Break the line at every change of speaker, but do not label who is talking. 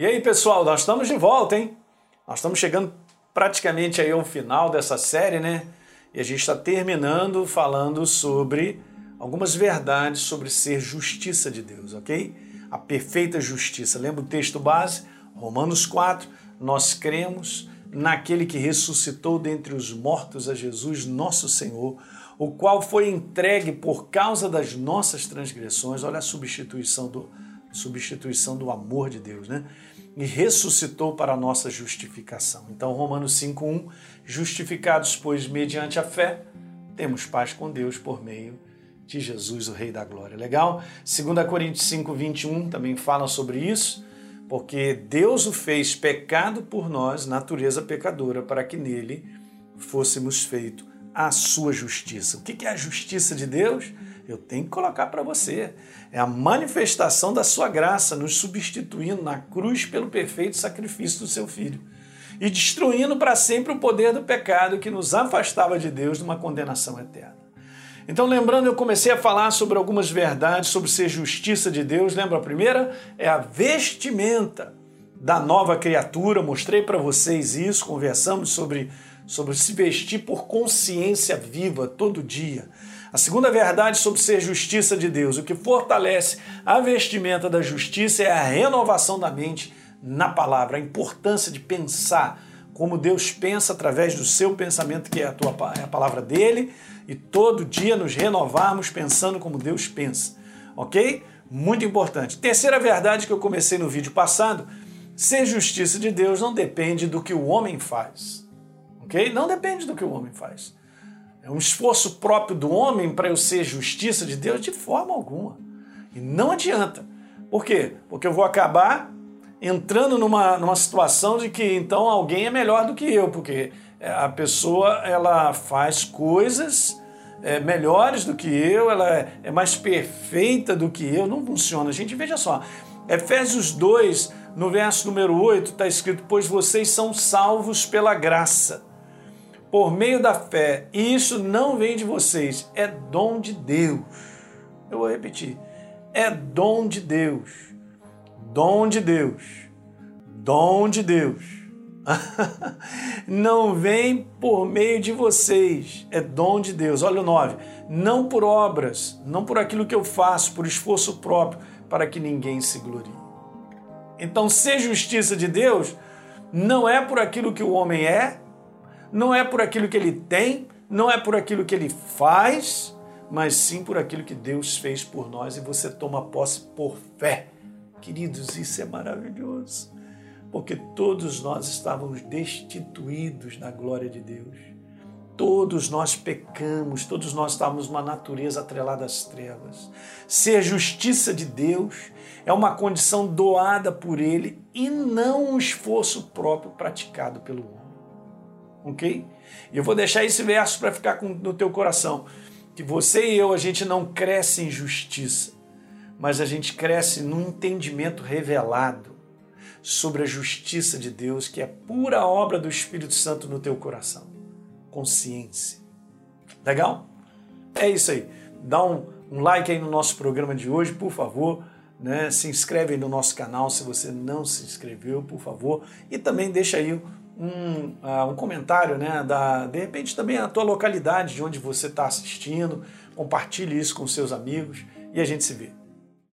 E aí, pessoal, nós estamos de volta, hein? Nós estamos chegando praticamente aí ao final dessa série, né? E a gente está terminando falando sobre algumas verdades sobre ser justiça de Deus, ok? A perfeita justiça. Lembra o texto base? Romanos 4. Nós cremos naquele que ressuscitou dentre os mortos a Jesus, nosso Senhor, o qual foi entregue por causa das nossas transgressões. Olha a substituição do, substituição do amor de Deus, né? E ressuscitou para a nossa justificação. Então, Romanos 5:1, justificados pois mediante a fé, temos paz com Deus por meio de Jesus, o Rei da Glória. Legal? 2 Coríntios 5:21 também fala sobre isso, porque Deus o fez pecado por nós, natureza pecadora, para que nele fôssemos feito a sua justiça. O que é a justiça de Deus? Eu tenho que colocar para você. É a manifestação da sua graça, nos substituindo na cruz pelo perfeito sacrifício do seu filho e destruindo para sempre o poder do pecado que nos afastava de Deus de uma condenação eterna. Então, lembrando, eu comecei a falar sobre algumas verdades sobre ser justiça de Deus. Lembra a primeira? É a vestimenta da nova criatura. Mostrei para vocês isso, conversamos sobre, sobre se vestir por consciência viva todo dia. A segunda verdade sobre ser justiça de Deus, o que fortalece a vestimenta da justiça é a renovação da mente na palavra, a importância de pensar como Deus pensa através do seu pensamento, que é a, tua, é a palavra dele, e todo dia nos renovarmos pensando como Deus pensa, ok? Muito importante. Terceira verdade que eu comecei no vídeo passado: ser justiça de Deus não depende do que o homem faz, ok? Não depende do que o homem faz. É um esforço próprio do homem para eu ser justiça de Deus de forma alguma. E não adianta. Por quê? Porque eu vou acabar entrando numa, numa situação de que então alguém é melhor do que eu, porque a pessoa ela faz coisas é, melhores do que eu, ela é, é mais perfeita do que eu. Não funciona. Gente, veja só. Efésios 2, no verso número 8, está escrito: Pois vocês são salvos pela graça por meio da fé. E isso não vem de vocês, é dom de Deus. Eu vou repetir. É dom de Deus. Dom de Deus. Dom de Deus. não vem por meio de vocês, é dom de Deus. Olha o 9. Não por obras, não por aquilo que eu faço, por esforço próprio, para que ninguém se glorie. Então, ser justiça de Deus não é por aquilo que o homem é, não é por aquilo que ele tem, não é por aquilo que ele faz, mas sim por aquilo que Deus fez por nós e você toma posse por fé. Queridos, isso é maravilhoso, porque todos nós estávamos destituídos da glória de Deus. Todos nós pecamos, todos nós estávamos numa natureza atrelada às trevas. Ser justiça de Deus é uma condição doada por Ele e não um esforço próprio praticado pelo homem ok? Eu vou deixar esse verso para ficar com, no teu coração. Que você e eu, a gente não cresce em justiça, mas a gente cresce num entendimento revelado sobre a justiça de Deus, que é pura obra do Espírito Santo no teu coração. Consciência. Legal? É isso aí. Dá um, um like aí no nosso programa de hoje, por favor. Né? Se inscreve aí no nosso canal se você não se inscreveu, por favor. E também deixa aí um, uh, um comentário, né? Da, de repente também a tua localidade de onde você está assistindo. Compartilhe isso com seus amigos e a gente se vê.